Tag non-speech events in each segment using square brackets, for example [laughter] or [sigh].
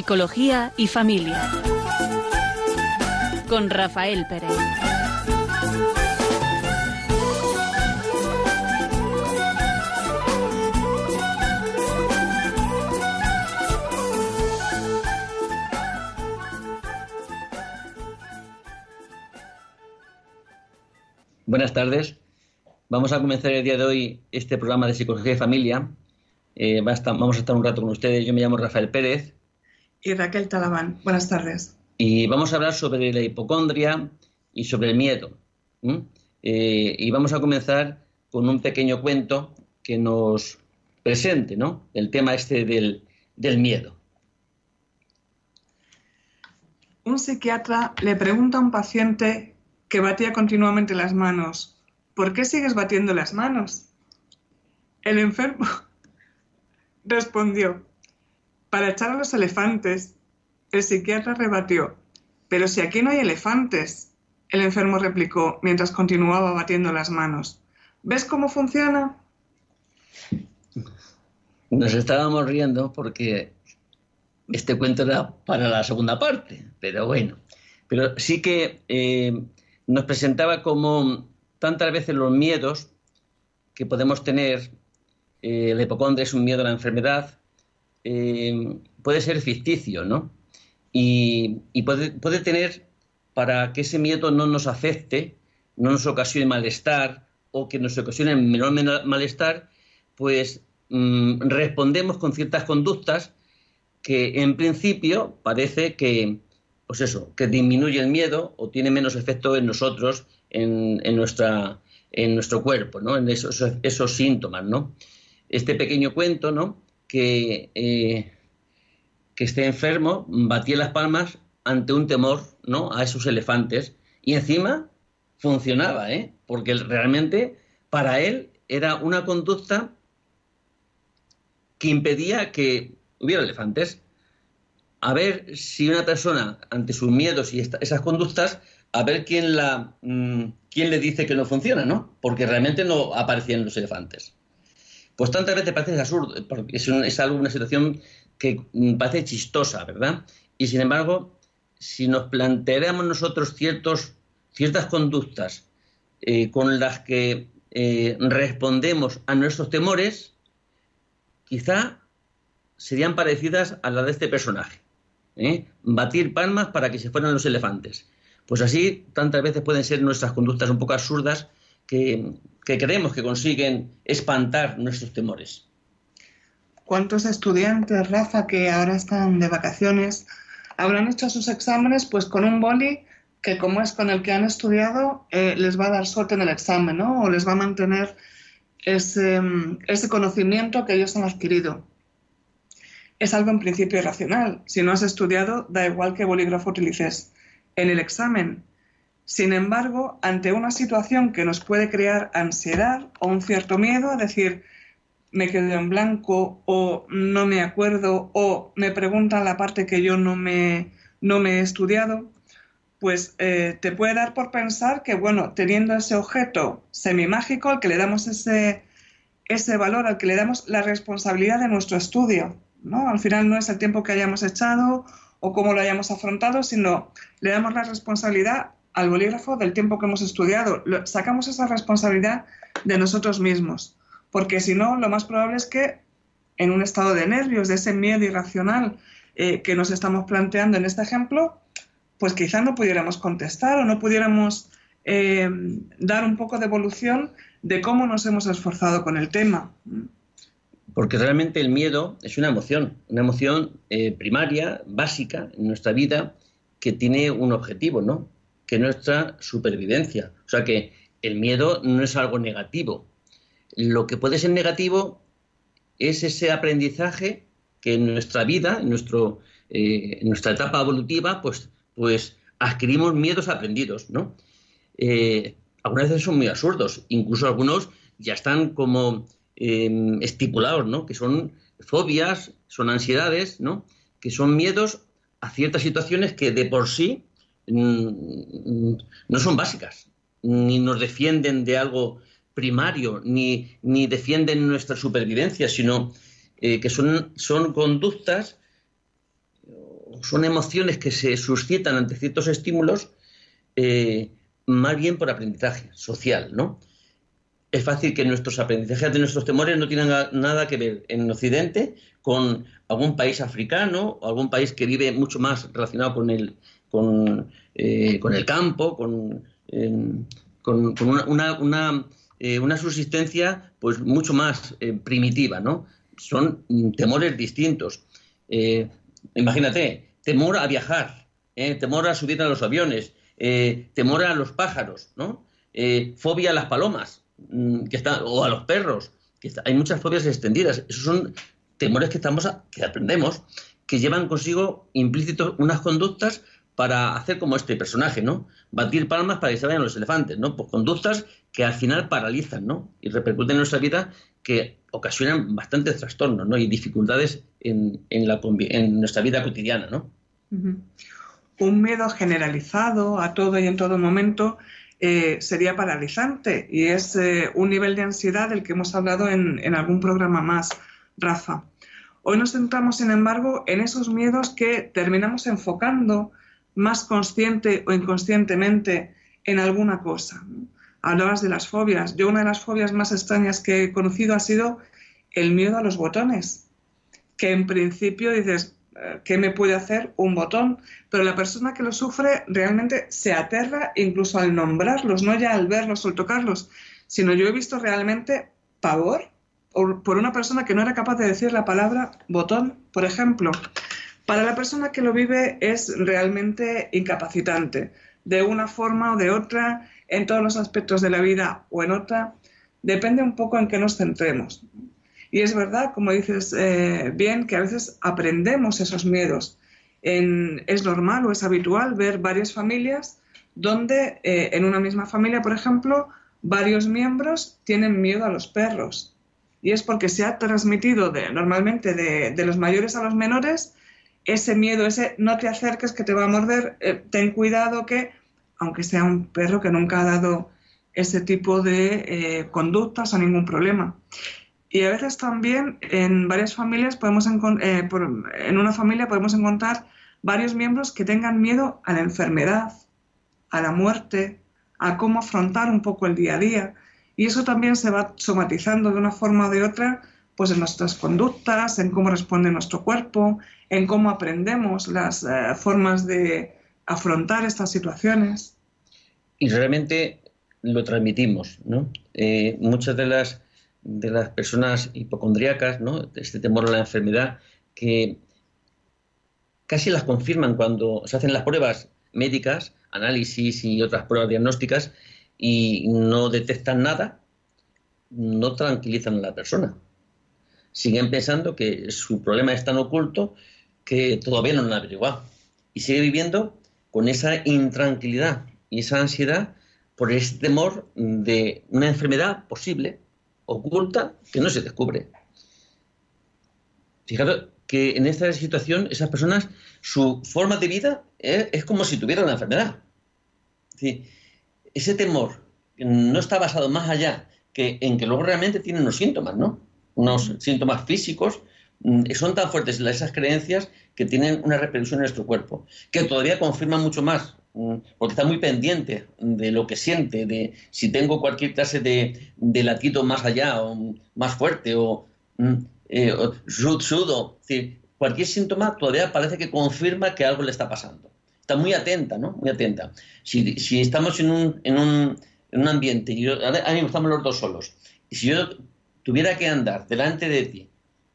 Psicología y familia. Con Rafael Pérez. Buenas tardes. Vamos a comenzar el día de hoy este programa de Psicología y Familia. Eh, vamos a estar un rato con ustedes. Yo me llamo Rafael Pérez. Y Raquel Talabán. Buenas tardes. Y vamos a hablar sobre la hipocondria y sobre el miedo. Eh, y vamos a comenzar con un pequeño cuento que nos presente ¿no? el tema este del, del miedo. Un psiquiatra le pregunta a un paciente que batía continuamente las manos ¿por qué sigues batiendo las manos? El enfermo [laughs] respondió, para echar a los elefantes. El psiquiatra rebatió, pero si aquí no hay elefantes. El enfermo replicó mientras continuaba batiendo las manos. ¿Ves cómo funciona? Nos estábamos riendo porque este cuento era para la segunda parte, pero bueno. Pero sí que eh, nos presentaba como tantas veces los miedos que podemos tener, eh, el hipocondria es un miedo a la enfermedad, eh, puede ser ficticio, ¿no? Y, puede, tener, para que ese miedo no nos afecte, no nos ocasione malestar o que nos ocasione menor malestar, pues mm, respondemos con ciertas conductas que en principio parece que, pues eso, que disminuye el miedo o tiene menos efecto en nosotros en nuestro cuerpo, ¿no? en esos, esos síntomas. ¿no? Este pequeño cuento, ¿no? Que, eh, esté enfermo, batía las palmas ante un temor ¿no? a esos elefantes y encima funcionaba, ¿eh? porque realmente para él era una conducta que impedía que hubiera elefantes. A ver si una persona, ante sus miedos y esas conductas, a ver quién, la, mm, quién le dice que no funciona, ¿no? Porque realmente no aparecían los elefantes. Pues tantas veces parece absurdo, porque es, es algo, una situación que mm, parece chistosa, ¿verdad? Y sin embargo, si nos planteáramos nosotros ciertos, ciertas conductas eh, con las que eh, respondemos a nuestros temores, quizá serían parecidas a las de este personaje. ¿eh? Batir palmas para que se fueran los elefantes. Pues así tantas veces pueden ser nuestras conductas un poco absurdas que, creemos que consiguen espantar nuestros temores. ¿Cuántos estudiantes, Rafa, que ahora están de vacaciones, habrán hecho sus exámenes pues con un boli que como es con el que han estudiado, eh, les va a dar suerte en el examen, ¿no? O les va a mantener ese, ese conocimiento que ellos han adquirido. Es algo en principio irracional. Si no has estudiado, da igual qué bolígrafo utilices en el examen. Sin embargo, ante una situación que nos puede crear ansiedad o un cierto miedo, a decir, me quedo en blanco o no me acuerdo o me preguntan la parte que yo no me, no me he estudiado, pues eh, te puede dar por pensar que, bueno, teniendo ese objeto semimágico al que le damos ese, ese valor, al que le damos la responsabilidad de nuestro estudio, ¿no? Al final no es el tiempo que hayamos echado o cómo lo hayamos afrontado, sino le damos la responsabilidad al bolígrafo del tiempo que hemos estudiado. sacamos esa responsabilidad de nosotros mismos, porque si no, lo más probable es que en un estado de nervios, de ese miedo irracional eh, que nos estamos planteando en este ejemplo, pues quizá no pudiéramos contestar o no pudiéramos eh, dar un poco de evolución de cómo nos hemos esforzado con el tema. Porque realmente el miedo es una emoción, una emoción eh, primaria, básica en nuestra vida, que tiene un objetivo, ¿no? Que es nuestra supervivencia. O sea que el miedo no es algo negativo. Lo que puede ser negativo es ese aprendizaje que en nuestra vida, en, nuestro, eh, en nuestra etapa evolutiva, pues, pues adquirimos miedos aprendidos, ¿no? Eh, algunas veces son muy absurdos, incluso algunos ya están como Em, estipulados, ¿no? Que son fobias, son ansiedades, ¿no? Que son miedos a ciertas situaciones que de por sí no son básicas, ni nos defienden de algo primario, ni, ni defienden nuestra supervivencia, sino eh, que son, son conductas son emociones que se suscitan ante ciertos estímulos, eh, más bien por aprendizaje social, ¿no? Es fácil que nuestros aprendizajes de nuestros temores no tengan nada que ver en Occidente con algún país africano o algún país que vive mucho más relacionado con el, con, eh, el campo, con, con, una, eh, una, subsistencia pues mucho más primitiva, ¿no? Son temores distintos. imagínate, temor a viajar, temor a subir a los aviones, eh, temor a los pájaros, ¿no? Eh, fobia a las palomas, mm, que está, o a los perros, que hay muchas fobias extendidas. Esos son temores que, estamos que aprendemos, que llevan consigo implícitos unas conductas para hacer como este personaje, ¿no? Batir palmas para que se vayan los elefantes, ¿no? Pues conductas que al final paralizan, ¿no? Y repercuten en nuestra vida que ocasionan bastantes trastornos, ¿no? Y dificultades en, nuestra vida cotidiana, ¿no? un miedo generalizado a todo y en todo momento eh, sería paralizante y es eh, un nivel de ansiedad del que hemos hablado en, algún programa más, Rafa. Hoy nos centramos, sin embargo, en esos miedos que terminamos enfocando más consciente o inconscientemente en alguna cosa. Hablabas de las fobias. Yo una de las fobias más extrañas que he conocido ha sido el miedo a los botones, que en principio dices, ¿qué me puede hacer un botón? Pero la persona que lo sufre realmente se aterra incluso al nombrarlos, no ya al verlos o al tocarlos, sino yo he visto realmente pavor por una persona que no era capaz de decir la palabra botón, por ejemplo. Para la persona que lo vive es realmente incapacitante, de una forma o de otra, en todos los aspectos de la vida o en otra, depende un poco en qué nos centremos. Y es verdad, como dices eh, bien, que a veces aprendemos esos miedos. es normal o es habitual ver varias familias donde eh, en una misma familia, por ejemplo, varios miembros tienen miedo a los perros. Y es porque se ha transmitido de, normalmente de, los mayores a los menores ese miedo, ese no te acerques que te va a morder, eh, ten cuidado que, aunque sea un perro que nunca ha dado ese tipo de conductas o ningún problema. Y a veces también en varias familias podemos eh, en una familia podemos encontrar varios miembros que tengan miedo a la enfermedad, a la muerte, a cómo afrontar un poco el día a día. Y eso también se va somatizando de una forma o de otra pues en nuestras conductas, en cómo responde nuestro cuerpo, en cómo aprendemos las eh, formas de afrontar estas situaciones. Y realmente lo transmitimos, ¿no? Eh, muchas de las de las personas hipocondríacas, ¿no? este temor a la enfermedad, que casi las confirman cuando se hacen las pruebas médicas, análisis y otras pruebas diagnósticas, y no detectan nada, no tranquilizan a la persona. Siguen pensando que su problema es tan oculto que todavía no lo han averiguado. Y sigue viviendo con esa intranquilidad y esa ansiedad por ese temor de una enfermedad posible oculta que no se descubre. Fijaros que en esta situación esas personas, su forma de vida es, como si tuvieran la enfermedad. ese temor no está basado más allá que en que luego realmente tienen unos síntomas, ¿no? Unos síntomas físicos, mm, son tan fuertes esas creencias que tienen una repercusión en nuestro cuerpo, que todavía confirman mucho más Mm, porque está muy pendiente de lo que siente, de si tengo cualquier clase de, de latido más allá o más fuerte o, mm, eh, sudo, cualquier síntoma todavía parece que confirma que algo le está pasando. Está muy atenta, ¿no? Muy atenta. Si, si estamos en un, en un, en un ambiente, y ahora mismo estamos los dos solos, y si yo tuviera que andar delante de ti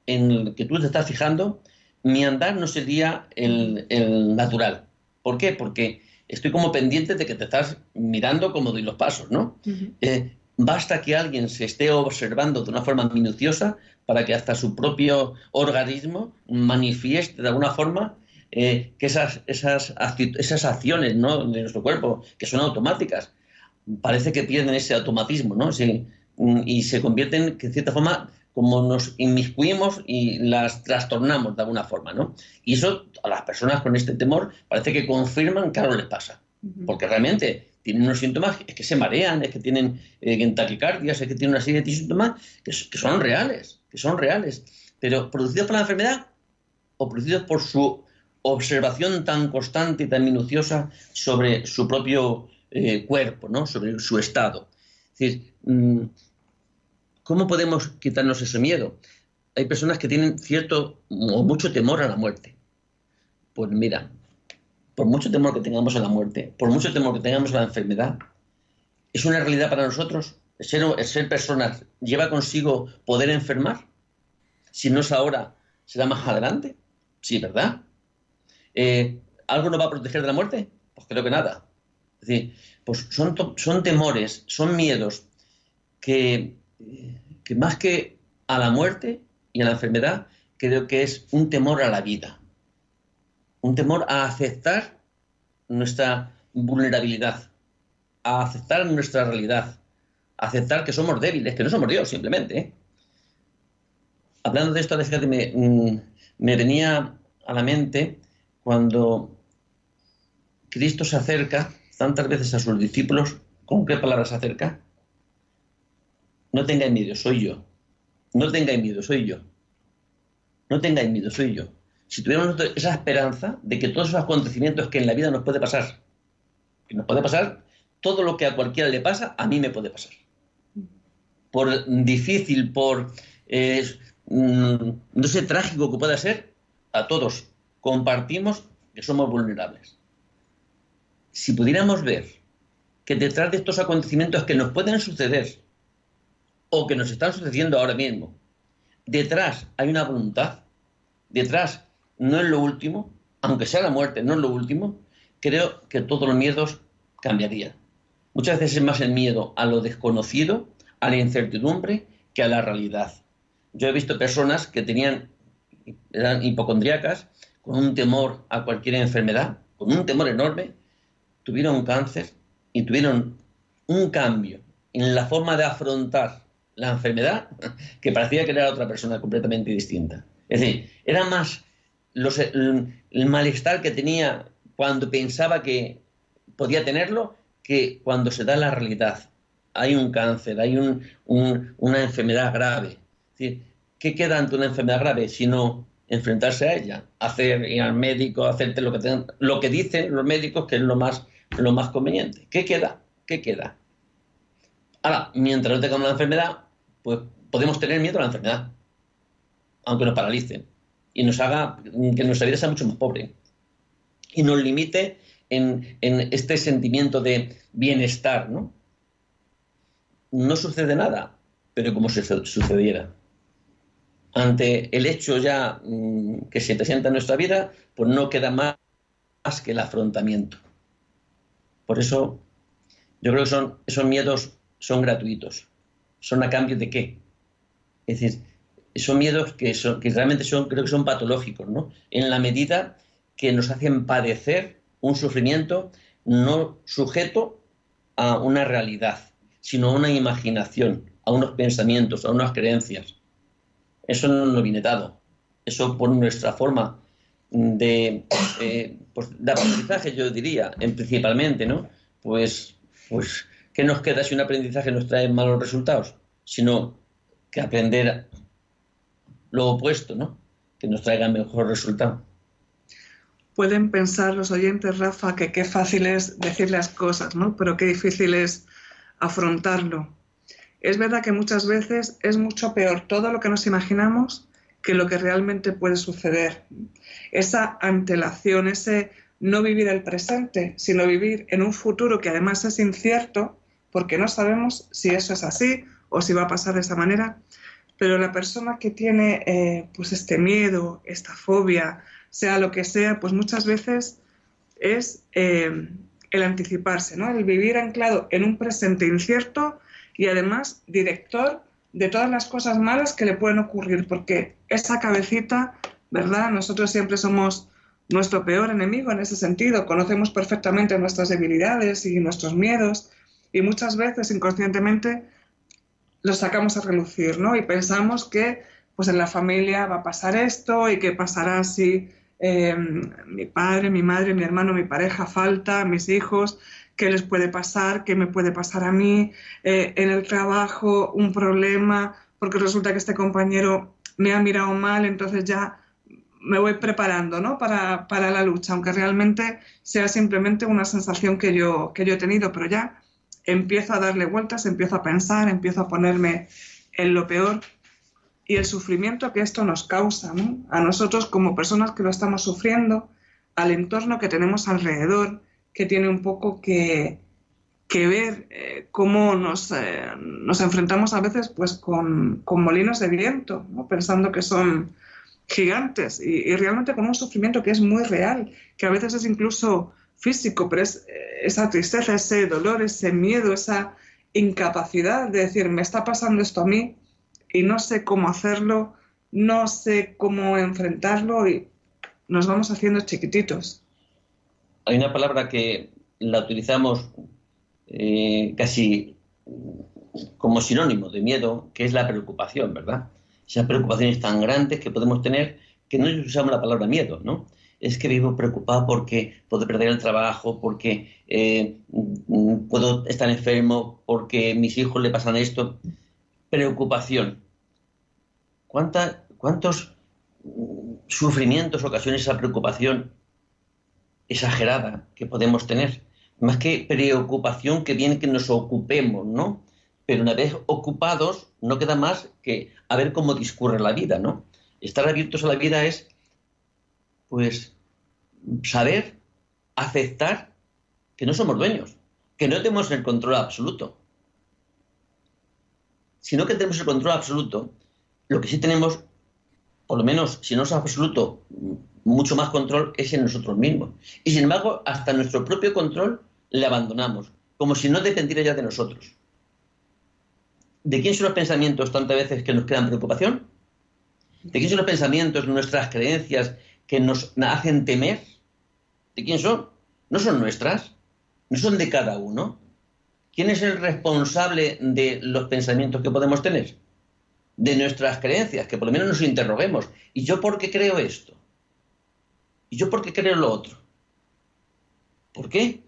en el que tú te estás fijando, mi andar no sería el, el natural. ¿Por qué? Porque estoy como pendiente de que te estás mirando como doy los pasos, ¿no? Eh, basta que alguien se esté observando de una forma minuciosa para que hasta su propio organismo manifieste de alguna forma eh, que esas, esas, esas acciones ¿no? de nuestro cuerpo, que son automáticas, parece que pierden ese automatismo, ¿no? Mm, y se convierten, que en cierta forma, como nos inmiscuimos y las trastornamos de alguna forma, ¿no? Y eso a las personas con este temor parece que confirman que algo les pasa, porque realmente tienen unos síntomas, es que se marean, es que tienen eh, taquicardias, es que tienen una serie de síntomas que, son reales, que son reales, pero producidos por la enfermedad o producidos por su observación tan constante y tan minuciosa sobre su propio eh, cuerpo, ¿no? sobre su estado. Es decir, mm, ¿cómo podemos quitarnos ese miedo? Hay personas que tienen cierto o mucho temor a la muerte. Pues mira, por mucho temor que tengamos a la muerte, por mucho temor que tengamos a la enfermedad, es una realidad para nosotros. ser, ser personas lleva consigo poder enfermar. Si no es ahora, será más adelante. Sí, ¿verdad? Eh, ¿Algo nos va a proteger de la muerte? Pues creo que nada. Es decir, pues son temores, son miedos que, que más que a la muerte y a la enfermedad, creo que es un temor a la vida. Un temor a aceptar nuestra vulnerabilidad, a aceptar nuestra realidad, a aceptar que somos débiles, que no somos Dios simplemente. ¿eh? Hablando de esto, fíjate, mm, me venía a la mente cuando Cristo se acerca tantas veces a sus discípulos, ¿con qué palabras se acerca? No tengáis miedo, soy yo. No tengáis miedo, soy yo. No tengáis miedo, soy yo. Si tuviéramos esa esperanza de que todos esos acontecimientos que en la vida nos puede pasar, que nos puede pasar, todo lo que a cualquiera le pasa, a mí me puede pasar. Por difícil, por eh, mm, no sé, trágico que pueda ser, a todos compartimos que somos vulnerables. Si pudiéramos ver que detrás de estos acontecimientos que nos pueden suceder o que nos están sucediendo ahora mismo, detrás hay una voluntad, detrás no es lo último, aunque sea la muerte, no es lo último, creo que todos los miedos cambiarían. Muchas veces es más el miedo a lo desconocido, a la incertidumbre, que a la realidad. Yo he visto personas que tenían, eran hipocondríacas con un temor a cualquier enfermedad, con un temor enorme, tuvieron cáncer y tuvieron un cambio en la forma de afrontar la enfermedad que parecía que era otra persona completamente distinta. Es decir, era más el, malestar que tenía cuando pensaba que podía tenerlo que cuando se da la realidad. Hay un cáncer, hay una enfermedad grave. Es ¿qué queda ante una enfermedad grave si no enfrentarse a ella, hacer ir al médico, hacerte lo que lo que dicen los médicos que es lo más, lo más conveniente. ¿Qué queda? ¿Qué queda? Ahora, mientras no tengamos la enfermedad, pues podemos tener miedo a la enfermedad, aunque nos paralice y nos haga que nuestra vida sea mucho más pobre y nos limite en, este sentimiento de bienestar, ¿no? No sucede nada, pero como si sucediera ante el hecho ya mm, que se presenta en nuestra vida, pues no queda más, que el afrontamiento. Por eso yo creo que son, esos miedos son gratuitos. ¿Son a cambio de qué? Es decir, son miedos que, son, que realmente son, creo que son patológicos, ¿no? En la medida que nos hacen padecer un sufrimiento no sujeto a una realidad, sino a una imaginación, a unos pensamientos, a unas creencias. Eso no nos viene dado. Eso por nuestra forma de, eh, pues, de aprendizaje, yo diría, en, principalmente, ¿no? Pues, pues, ¿qué nos queda si un aprendizaje nos trae malos resultados? Sino que aprender lo opuesto, ¿no? Que nos traiga mejor resultado. Pueden pensar los oyentes, Rafa, que qué fácil es decir las cosas, ¿no? Pero qué difícil es afrontarlo es verdad que muchas veces es mucho peor todo lo que nos imaginamos que lo que realmente puede suceder. Esa antelación, ese no vivir el presente, sino vivir en un futuro que además es incierto, porque no sabemos si eso es así o si va a pasar de esa manera. Pero la persona que tiene eh, pues este miedo, esta fobia, sea lo que sea, pues muchas veces es eh, el anticiparse, ¿no? el vivir anclado en un presente incierto y además director de todas las cosas malas que le pueden ocurrir, porque esa cabecita, ¿verdad? Nosotros siempre somos nuestro peor enemigo en ese sentido, conocemos perfectamente nuestras debilidades y nuestros miedos y muchas veces inconscientemente los sacamos a relucir, ¿no? Y pensamos que pues en la familia va a pasar esto y que pasará si eh, mi padre, mi madre, mi hermano, mi pareja falta, mis hijos, qué les puede pasar, qué me puede pasar a mí, eh, en el trabajo un problema, porque resulta que este compañero me ha mirado mal, entonces ya me voy preparando ¿no? para, para, la lucha, aunque realmente sea simplemente una sensación que yo, que yo he tenido, pero ya empiezo a darle vueltas, empiezo a pensar, empiezo a ponerme en lo peor y el sufrimiento que esto nos causa, ¿no? a nosotros como personas que lo estamos sufriendo, al entorno que tenemos alrededor, que tiene un poco que, ver eh, cómo nos, eh, nos, enfrentamos a veces pues, con, con molinos de viento, ¿no? pensando que son gigantes y, realmente con un sufrimiento que es muy real, que a veces es incluso físico, pero es eh, esa tristeza, ese dolor, ese miedo, esa incapacidad de decir, me está pasando esto a mí y no sé cómo hacerlo, no sé cómo enfrentarlo y nos vamos haciendo chiquititos. Hay una palabra que la utilizamos eh, casi como sinónimo de miedo, que es la preocupación, ¿verdad? esas preocupaciones tan grandes que podemos tener que no usamos la palabra miedo, ¿no? Es que vivo preocupado porque puedo perder el trabajo, porque eh, puedo estar enfermo, porque mis hijos le pasan esto. Preocupación. ¿Cuántos sufrimientos ocasiona esa preocupación exagerada que podemos tener? Más que preocupación que viene que nos ocupemos, ¿no? pero una vez ocupados no queda más que a ver cómo discurre la vida, ¿no? Estar abiertos a la vida es, pues, saber aceptar que no somos dueños, que no tenemos el control absoluto. Si no que tenemos el control absoluto, lo que sí tenemos, por lo menos, si no es absoluto, mucho más control es en nosotros mismos. Y sin embargo, hasta nuestro propio control le abandonamos, como si no dependiera ya de nosotros. ¿De quién son los pensamientos tantas veces que nos crean preocupación? ¿De quién son los pensamientos, nuestras creencias que nos hacen temer? ¿De quién son? No son nuestras, no son de cada uno. ¿Quién es el responsable de los pensamientos que podemos tener? De nuestras creencias, que por lo menos nos interroguemos. ¿Y yo por qué creo esto? ¿Y yo por qué creo lo otro? ¿Por qué?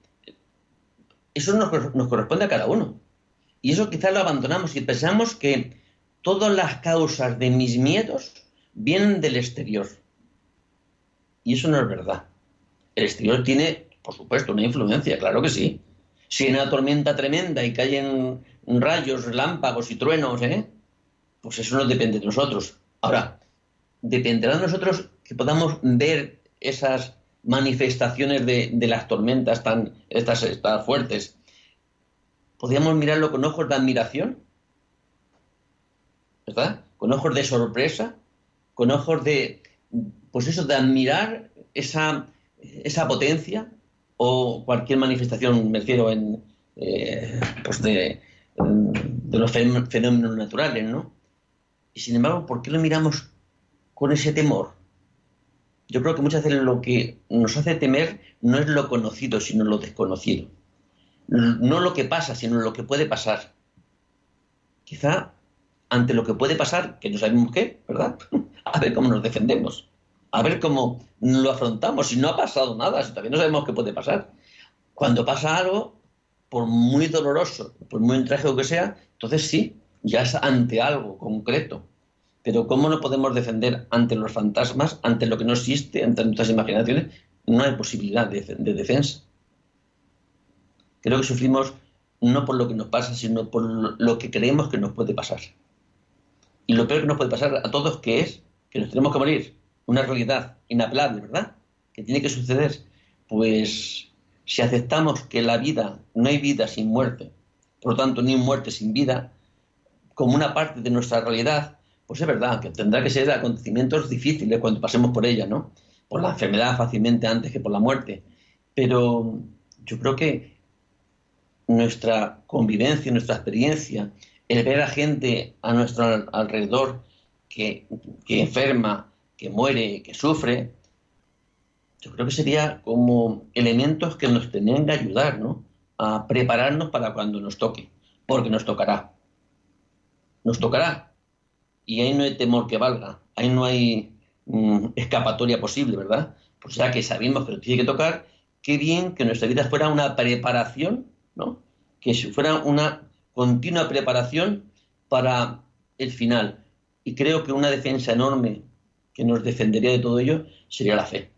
Eso nos, nos corresponde a cada uno. Y eso quizás lo abandonamos y pensamos que todas las causas de mis miedos vienen del exterior. Y eso no es verdad. El exterior tiene, por supuesto, una influencia, claro que sí. Si hay una tormenta tremenda y caen rayos, relámpagos y truenos, ¿eh? pues eso no depende de nosotros. Ahora, dependerá de nosotros que podamos ver esas manifestaciones de, las tormentas tan estas, estas fuertes podríamos mirarlo con ojos de admiración, ¿verdad? Con ojos de sorpresa, con ojos de, pues eso, de admirar esa, esa potencia o cualquier manifestación, me refiero, en, eh, pues de, de los fenómenos naturales, ¿no? Y sin embargo, ¿por qué lo miramos con ese temor? Yo creo que muchas veces lo que nos hace temer no es lo conocido, sino lo desconocido no lo que pasa, sino lo que puede pasar. Quizá ante lo que puede pasar, que no sabemos qué, ¿verdad? [laughs] A ver cómo nos defendemos, a ver cómo lo afrontamos. Si no ha pasado nada, si todavía no sabemos qué puede pasar. Cuando pasa algo, por muy doloroso, por muy trágico que sea, entonces sí, ya es ante algo concreto. Pero ¿cómo no podemos defender ante los fantasmas, ante lo que no existe, ante nuestras imaginaciones? No hay posibilidad de defensa. Creo que sufrimos no por lo que nos pasa, sino por lo que creemos que nos puede pasar. Y lo peor que nos puede pasar a todos que es que nos tenemos que morir. Una realidad inapelable, ¿verdad? Que tiene que suceder. Pues si aceptamos que la vida, no hay vida sin muerte, por lo tanto, ni muerte sin vida, como una parte de nuestra realidad, pues es verdad que tendrá que ser acontecimientos difíciles cuando pasemos por ella, ¿no? Por la enfermedad fácilmente antes que por la muerte. Pero yo creo que nuestra convivencia, nuestra experiencia, el ver a gente a nuestro alrededor que, enferma, que muere, que sufre, yo creo que sería como elementos que nos tenían que ayudar, ¿no? A prepararnos para cuando nos toque, porque nos tocará. Nos tocará. Y ahí no hay temor que valga, ahí no hay mm, escapatoria posible, ¿verdad? Pues ya que sabemos que nos tiene que tocar, qué bien que nuestra vida fuera una preparación ¿no? Que fuera una continua preparación para el final. Y creo que una defensa enorme que nos defendería de todo ello sería la fe,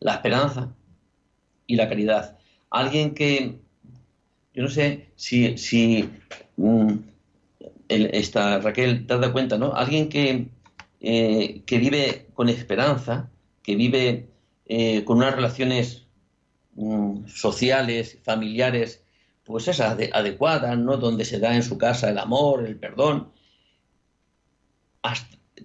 la esperanza y la caridad. Alguien que, yo no sé si, si mm, esta, Raquel, te has dado cuenta, ¿no? Alguien que, eh, que vive con esperanza, que vive eh, con unas relaciones mm, sociales, familiares, pues esas adecuadas, ¿no? Donde se da en su casa el amor, el perdón.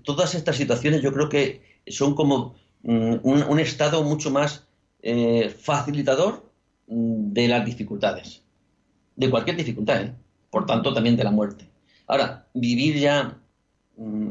Todas estas situaciones yo creo que son como mm, un, estado mucho más eh, facilitador mm, de las dificultades, de cualquier dificultad, por tanto también de la muerte. Ahora, vivir ya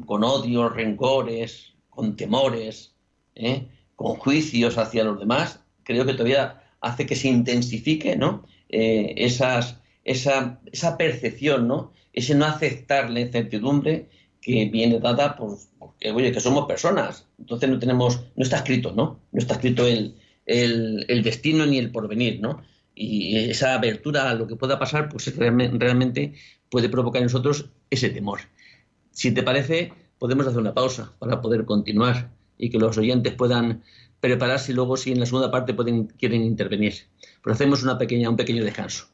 con odios, rencores, con temores, ¿eh? con juicios hacia los demás, creo que todavía hace que se intensifique ¿no? Eh, esas, esa, esa, percepción, ¿no? ese no aceptar la incertidumbre que viene dada por, porque, oye, que somos personas. Entonces no tenemos, no está escrito, ¿no? No está escrito el, el, destino ni el porvenir, ¿no? Y esa abertura a lo que pueda pasar, pues realmente puede provocar en nosotros ese temor. Si te parece, podemos hacer una pausa para poder continuar y que los oyentes puedan prepararse y luego si en la segunda parte quieren intervenir. Pero hacemos una pequeña, un pequeño descanso.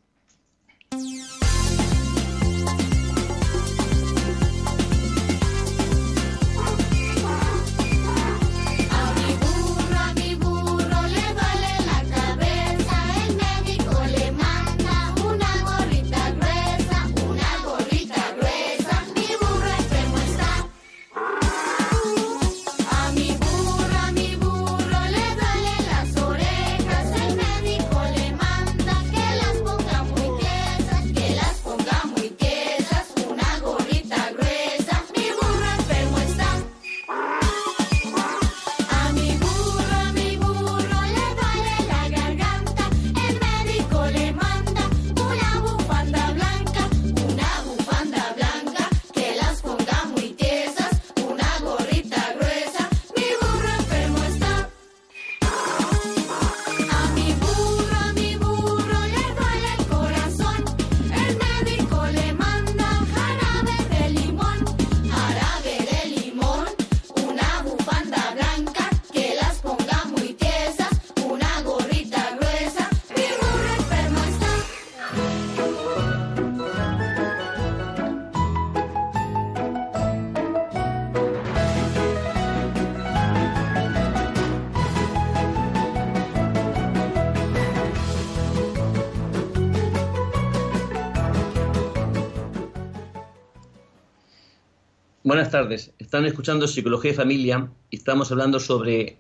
Buenas tardes. Están escuchando Psicología y Familia y estamos hablando sobre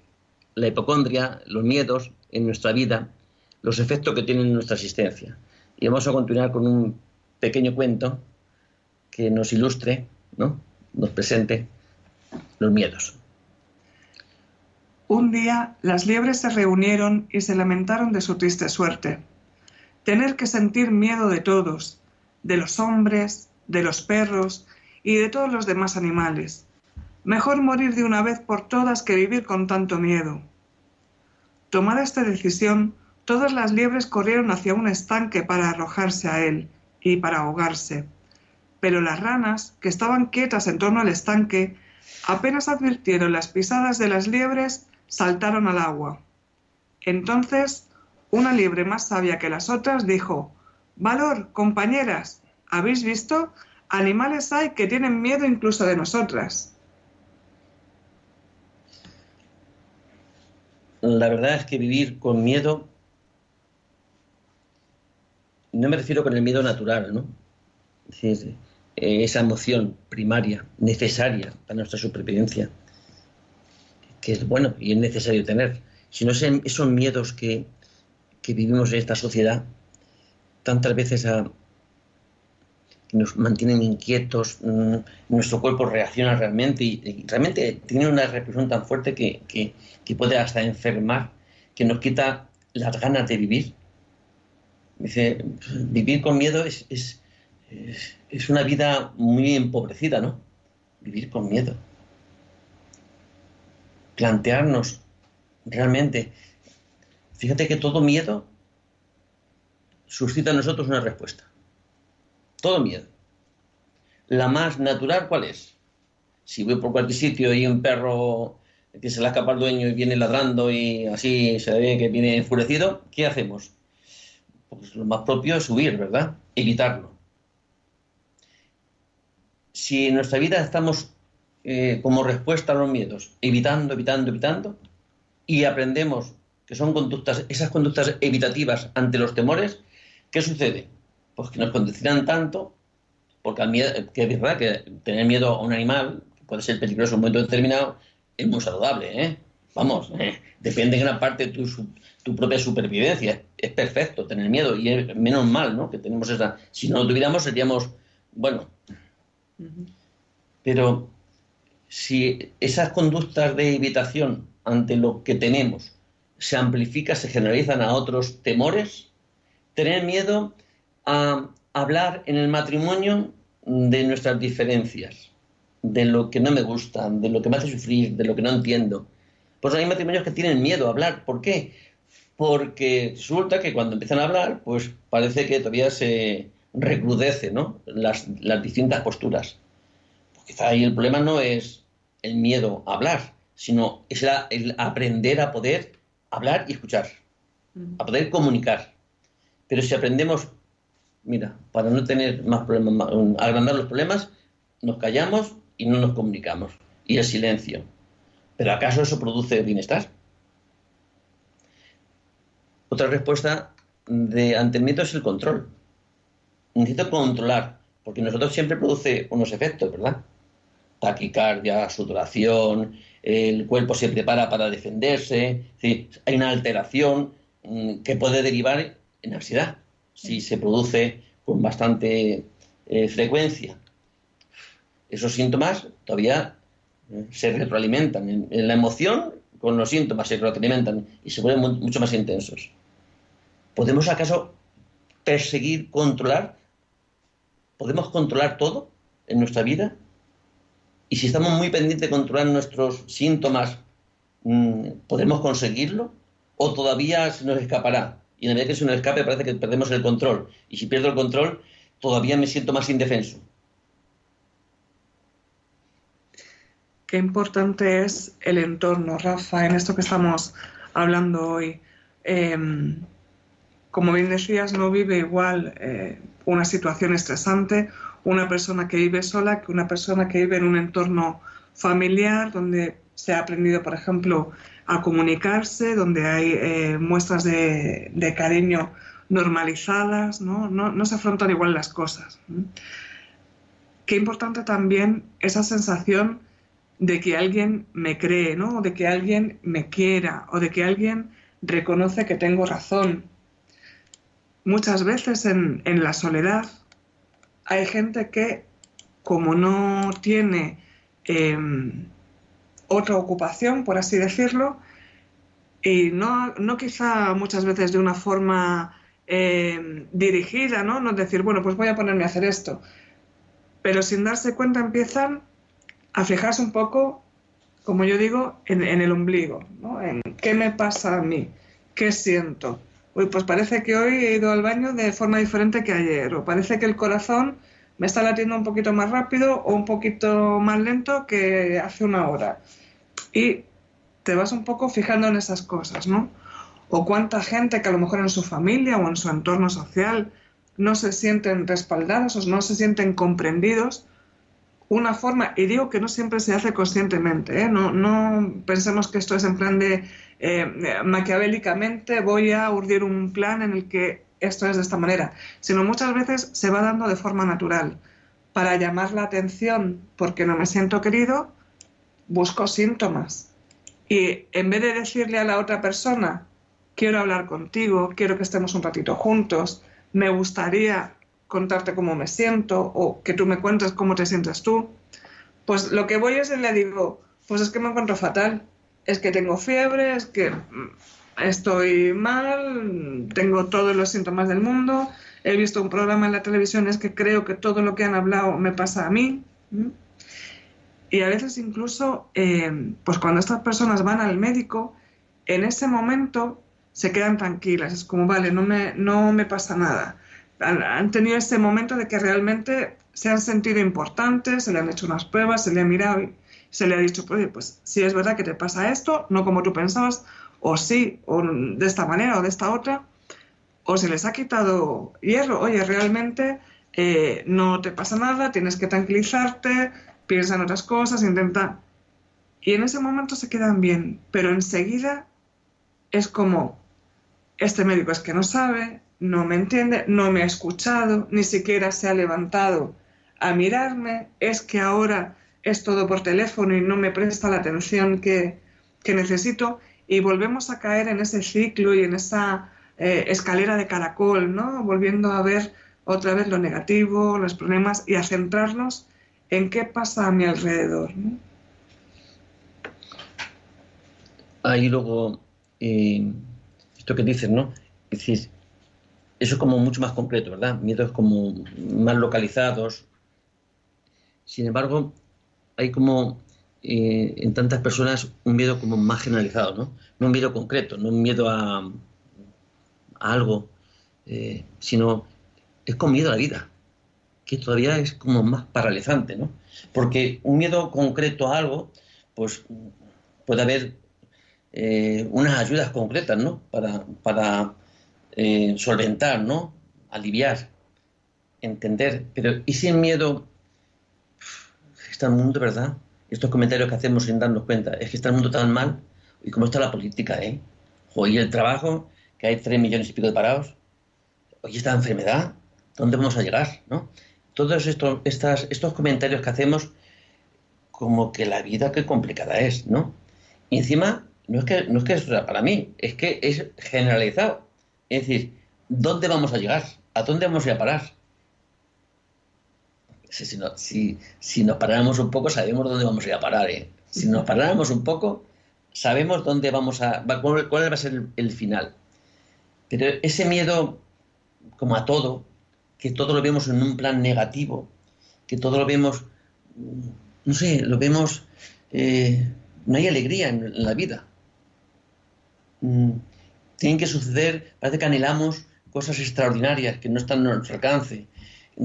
la hipocondria, los miedos en nuestra vida, los efectos que tienen en nuestra existencia. Y vamos a continuar con un pequeño cuento que nos ilustre, ¿no? nos presente los miedos. Un día las liebres se reunieron y se lamentaron de su triste suerte. Tener que sentir miedo de todos, de los hombres, de los perros, y de todos los demás animales. Mejor morir de una vez por todas que vivir con tanto miedo. Tomada esta decisión, todas las liebres corrieron hacia un estanque para arrojarse a él y para ahogarse. Pero las ranas, que estaban quietas en torno al estanque, apenas advirtieron las pisadas de las liebres, saltaron al agua. Entonces, una liebre más sabia que las otras dijo, Valor, compañeras, ¿habéis visto? Animales hay que tienen miedo incluso de nosotras. La verdad es que vivir con miedo, no me refiero con el miedo natural, ¿no? Eh, esa emoción primaria, necesaria para nuestra supervivencia, que es bueno y es necesario tener, sino esos miedos que, que vivimos en esta sociedad, tantas veces a, nos mantienen inquietos, mm, nuestro cuerpo reacciona realmente y, realmente tiene una represión tan fuerte que, puede hasta enfermar, que nos quita las ganas de vivir. Dice, vivir con miedo es, es, es una vida muy empobrecida, ¿no? Vivir con miedo. Plantearnos realmente, fíjate que todo miedo suscita en nosotros una respuesta todo miedo. La más natural, ¿cuál es? Si voy por cualquier sitio y un perro que se le escapa al dueño y viene ladrando y así se ve que viene enfurecido, ¿qué hacemos? Pues lo más propio es huir, ¿verdad? Evitarlo. Si en nuestra vida estamos eh, como respuesta a los miedos, evitando, evitando, evitando, y aprendemos que son conductas, esas conductas evitativas ante los temores, ¿qué sucede? Pues que nos condicionan tanto, porque al miedo, que es verdad que tener miedo a un animal puede ser peligroso en un momento determinado, es muy saludable, ¿eh? Vamos, [laughs] ¿eh? depende en gran parte de tu, propia supervivencia. Es perfecto tener miedo y es menos mal, ¿no? Que tenemos esa. Si no lo tuviéramos, seríamos, bueno. Pero si esas conductas de evitación ante lo que tenemos se amplifican, se generalizan a otros temores, tener miedo a hablar en el matrimonio de nuestras diferencias, de lo que no me gusta, de lo que me hace sufrir, de lo que no entiendo. Pues hay matrimonios que tienen miedo a hablar. ¿Por qué? Porque resulta que cuando empiezan a hablar, pues parece que todavía se recrudece ¿no? las, distintas posturas. Pues quizá ahí el problema no es el miedo a hablar, sino es el aprender a poder hablar y escuchar, a poder comunicar. Pero si aprendemos, mira, para no tener más problemas, agrandar los problemas, nos callamos y no nos comunicamos. Y el silencio. ¿Pero acaso eso produce bienestar? Otra respuesta de ante el miedo es el control. Necesito controlar, porque nosotros siempre produce unos efectos, ¿verdad? Taquicardia, sudoración, el cuerpo se prepara para defenderse, hay una alteración mm, que puede derivar en ansiedad si se produce con bastante eh, frecuencia. Esos síntomas todavía eh, se retroalimentan. En, la emoción, con los síntomas se retroalimentan y se vuelven mucho más intensos. ¿Podemos acaso perseguir, controlar? ¿Podemos controlar todo en nuestra vida? Y si estamos muy pendientes de controlar nuestros síntomas, mm, ¿podemos conseguirlo? ¿O todavía se nos escapará? Y en la medida que se nos escape parece que perdemos el control. Y si pierdo el control, todavía me siento más indefenso. Qué importante es el entorno, Rafa, en esto que estamos hablando hoy. Em, como bien decías, no vive igual eh, una situación estresante una persona que vive sola que una persona que vive en un entorno familiar donde se ha aprendido, por ejemplo, a comunicarse, donde hay eh, muestras de, cariño normalizadas, ¿no? ¿no? se afrontan igual las cosas. Qué importante también esa sensación de que alguien me cree, ¿no? O de que alguien me quiera, o de que alguien reconoce que tengo razón. Muchas veces en, en la soledad hay gente que, como no tiene em, otra ocupación, por así decirlo, y no, no quizá muchas veces de una forma em, dirigida, ¿no? No decir, bueno, pues voy a ponerme a hacer esto. Pero sin darse cuenta empiezan a fijarse un poco, como yo digo, en, el ombligo, ¿no? En qué me pasa a mí, qué siento, uy, pues parece que hoy he ido al baño de forma diferente que ayer, o parece que el corazón me está latiendo un poquito más rápido o un poquito más lento que hace una hora. Y te vas un poco fijando en esas cosas, ¿no? O cuánta gente que a lo mejor en su familia o en su entorno social no se sienten respaldados o no se sienten comprendidos. Una forma, y digo que no siempre se hace conscientemente, ¿eh? no, no pensemos que esto es en plan de eh, maquiavélicamente voy a urdir un plan en el que esto es de esta manera, sino muchas veces se va dando de forma natural. Para llamar la atención porque no me siento querido, busco síntomas. Y en vez de decirle a la otra persona, quiero hablar contigo, quiero que estemos un ratito juntos, me gustaría contarte cómo me siento o que tú me cuentes cómo te sientes tú, pues lo que voy es y le digo, pues es que me encuentro fatal, es que tengo fiebre, es que estoy mal, tengo todos los síntomas del mundo, he visto un programa en la televisión, es que creo que todo lo que han hablado me pasa a mí. Y a veces incluso, eh, pues cuando estas personas van al médico, en ese momento se quedan tranquilas, es como, vale, no me, no me pasa nada. Han, han tenido ese momento de que realmente se han sentido importantes, se le han hecho unas pruebas, se le ha mirado y se le ha dicho, oye, pues si es verdad que te pasa esto, no como tú pensabas, o sí, o de esta manera o de esta otra, o se les ha quitado hierro, oye, realmente eh, no te pasa nada, tienes que tranquilizarte, piensa en otras cosas, intenta... Y en ese momento se quedan bien, pero enseguida es como, este médico es que no sabe, no me entiende, no me ha escuchado, ni siquiera se ha levantado a mirarme, es que ahora es todo por teléfono y no me presta la atención que, necesito y volvemos a caer en ese ciclo y en esa eh, escalera de caracol, ¿no? Volviendo a ver otra vez lo negativo, los problemas y a centrarnos en qué pasa a mi alrededor. Ahí luego, eh, esto que dices, ¿no? Es decir, eso es como mucho más concreto, ¿verdad? Miedos como más localizados. Sin embargo, hay como eh, en tantas personas un miedo como más generalizado, ¿no? No un miedo concreto, no un miedo a, algo, eh, sino es como miedo a la vida, que todavía es como más paralizante, ¿no? Porque un miedo concreto a algo, pues puede haber eh, unas ayudas concretas, ¿no? Para, para solventar, ¿no? Aliviar, entender. Pero ¿y si el miedo está el mundo, ¿verdad? Estos comentarios que hacemos sin darnos cuenta, es que está el mundo tan mal, y cómo está la política, ¿eh? El trabajo, que hay tres millones y pico de parados, oye, esta enfermedad, ¿dónde vamos a llegar, no? Todos estos, estas, estos comentarios que hacemos, como que la vida qué complicada es, ¿no? Y encima, no es que, no es que es para mí, es que es generalizado. Es decir, ¿dónde vamos a llegar? ¿A dónde vamos a ir a parar? Si, si, nos paráramos un poco, sabemos dónde vamos a ir a parar. ¿eh? Si nos paráramos un poco, sabemos dónde vamos a. cuál, va a ser el, final. Pero ese miedo, como a todo, que todo lo vemos en un plan negativo, que todo lo vemos. No sé, lo vemos. Eh, no hay alegría en, la vida. Mm, tienen que suceder, parece que anhelamos cosas extraordinarias que no están a nuestro alcance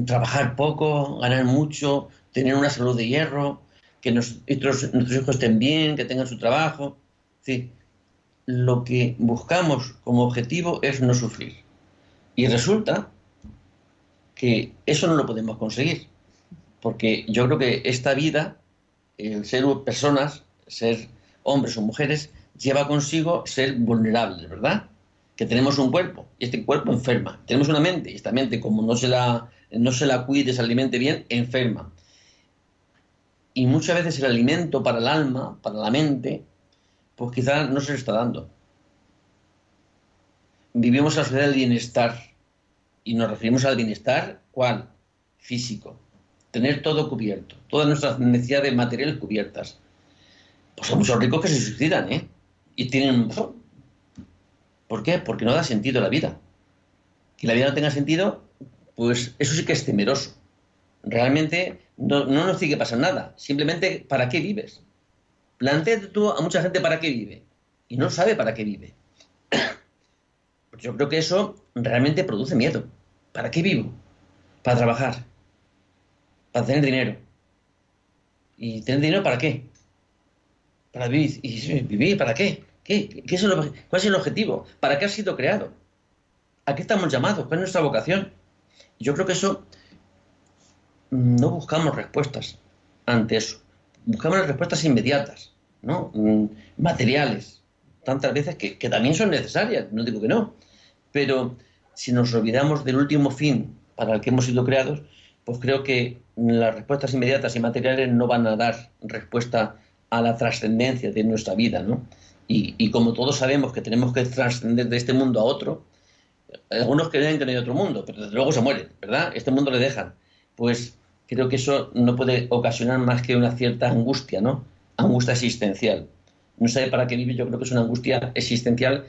trabajar poco, ganar mucho, tener una salud de hierro, que nuestros, hijos estén bien, que tengan su trabajo. Sí, lo que buscamos como objetivo es no sufrir. Y resulta que eso no lo podemos conseguir, porque yo creo que esta vida, el ser personas, ser hombres o mujeres, lleva consigo ser vulnerables, ¿verdad? Que tenemos un cuerpo y este cuerpo enferma. Tenemos una mente y esta mente, como no se la no se la cuide, se alimente bien, enferma. Y muchas veces el alimento para el alma, para la mente, pues quizás no se le está dando. Vivimos la sociedad del bienestar y nos referimos al bienestar, ¿cuál? Físico. Tener todo cubierto, todas nuestras necesidades materiales cubiertas. Pues hay muchos ricos que se suicidan, ¿eh? Y tienen... ¿Por qué? Porque no da sentido la vida. Que la vida no tenga sentido pues eso sí que es temeroso. Realmente no, nos tiene que pasar nada. Simplemente, ¿para qué vives? Plantéate tú a mucha gente para qué vive y no sabe para qué vive. [clears throat] Yo creo que eso realmente produce miedo. ¿Para qué vivo? Para trabajar, para tener dinero. ¿Y tener dinero para qué? Para vivir. ¿Y vivir para qué? ¿Qué? es ¿Cuál es el objetivo? ¿Para qué ha sido creado? ¿A qué estamos llamados? ¿Cuál es nuestra vocación? Yo creo que eso no buscamos respuestas ante eso. Buscamos respuestas inmediatas, ¿no? Mm, materiales, tantas veces que, también son necesarias, no digo que no. Pero si nos olvidamos del último fin para el que hemos sido creados, pues creo que las respuestas inmediatas y materiales no van a dar respuesta a la trascendencia de nuestra vida, ¿no? Y, como todos sabemos que tenemos que trascender de este mundo a otro, algunos creen que no hay otro mundo, pero desde luego se mueren, ¿verdad? Este mundo le dejan. Pues creo que eso no puede ocasionar más que una cierta angustia, ¿no? Angustia existencial. No sabe para qué vive, yo creo que es una angustia existencial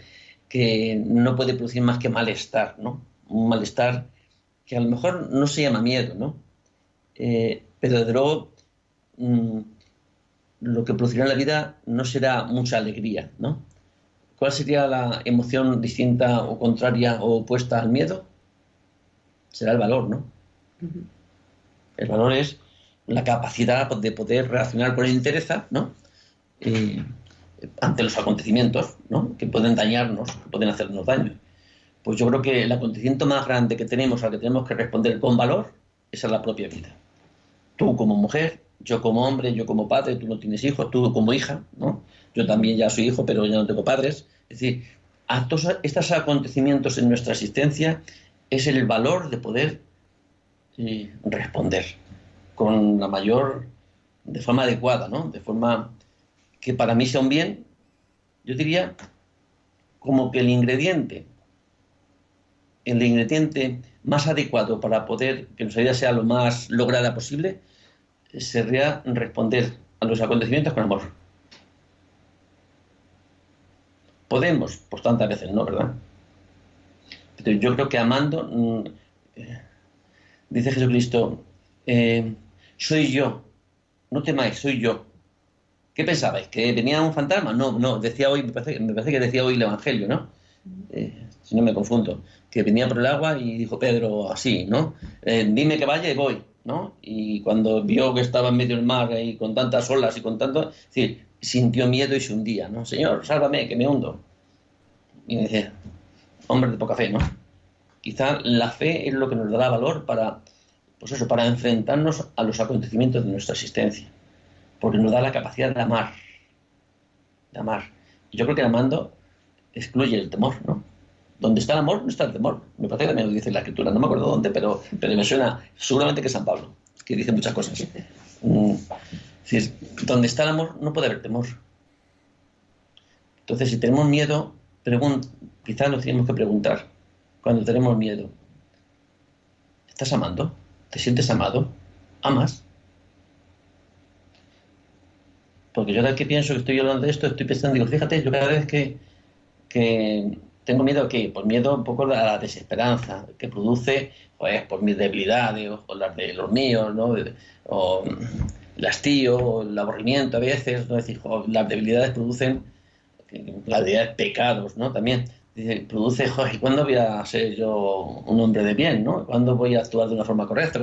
que no puede producir más que malestar, ¿no? Un malestar que a lo mejor no se llama miedo, ¿no? Eh, pero desde luego mm, lo que producirá en la vida no será mucha alegría, ¿no? ¿Cuál sería la emoción distinta o contraria o opuesta al miedo? Será el valor, ¿no? El valor es la capacidad de poder reaccionar con interés ¿no? Eh, ante los acontecimientos ¿no? que pueden dañarnos, que pueden hacernos daño. Pues yo creo que el acontecimiento más grande que tenemos, al que tenemos que responder con valor, es la propia vida. Tú como mujer, yo como hombre, yo como padre, tú no tienes hijos, tú como hija, ¿no? Yo también ya soy hijo, pero ya no tengo padres. Es decir, a todos estos acontecimientos en nuestra existencia es el valor de poder eh, responder con la mayor, de forma adecuada, ¿no? De forma que para mí sea un bien, yo diría como que el ingrediente, el ingrediente más adecuado para poder que nuestra vida sea lo más lograda posible, sería responder a los acontecimientos con amor. Podemos, por tantas veces no, ¿verdad? Pero yo creo que amando, mm, eh, dice Jesucristo, eh, soy yo, no temáis, soy yo. ¿Qué pensabais? ¿Que venía un fantasma? No, no, decía hoy, me parece, que decía hoy el Evangelio, ¿no? Eh, si no me confundo, que venía por el agua y dijo Pedro así, ¿no? dime que vaya y voy, ¿no? Y cuando vio que estaba en medio del mar y con tantas olas y con tanto, es decir, sintió miedo y se hundía, ¿no? Señor, sálvame, que me hundo. Y me dice, hombre de poca fe, ¿no? Quizá la fe es lo que nos da valor para, pues eso, para enfrentarnos a los acontecimientos de nuestra existencia, porque nos da la capacidad de amar, de amar. Yo creo que amando excluye el temor, ¿no? Donde está el amor, no está el temor. Me parece que también lo dice la escritura, no me acuerdo dónde, pero, pero me suena seguramente que San Pablo, que dice muchas cosas. Mm, donde está el amor, no puede haber temor. Entonces, si tenemos miedo, quizás nos tenemos que preguntar cuando tenemos miedo. ¿Estás amando? ¿Te sientes amado? ¿Amas? Porque yo cada que pienso que estoy hablando de esto, estoy pensando, digo, fíjate, yo cada vez que, tengo miedo, ¿qué? Pues miedo un poco a la desesperanza que produce, pues, por mis debilidades o, las de los míos, ¿no? O el hastío, el aburrimiento a veces, ¿no? Las debilidades producen la idea de pecados, ¿no? También produce, joder, ¿cuándo voy a ser yo un hombre de bien, ¿no? ¿Cuándo voy a actuar de una forma correcta?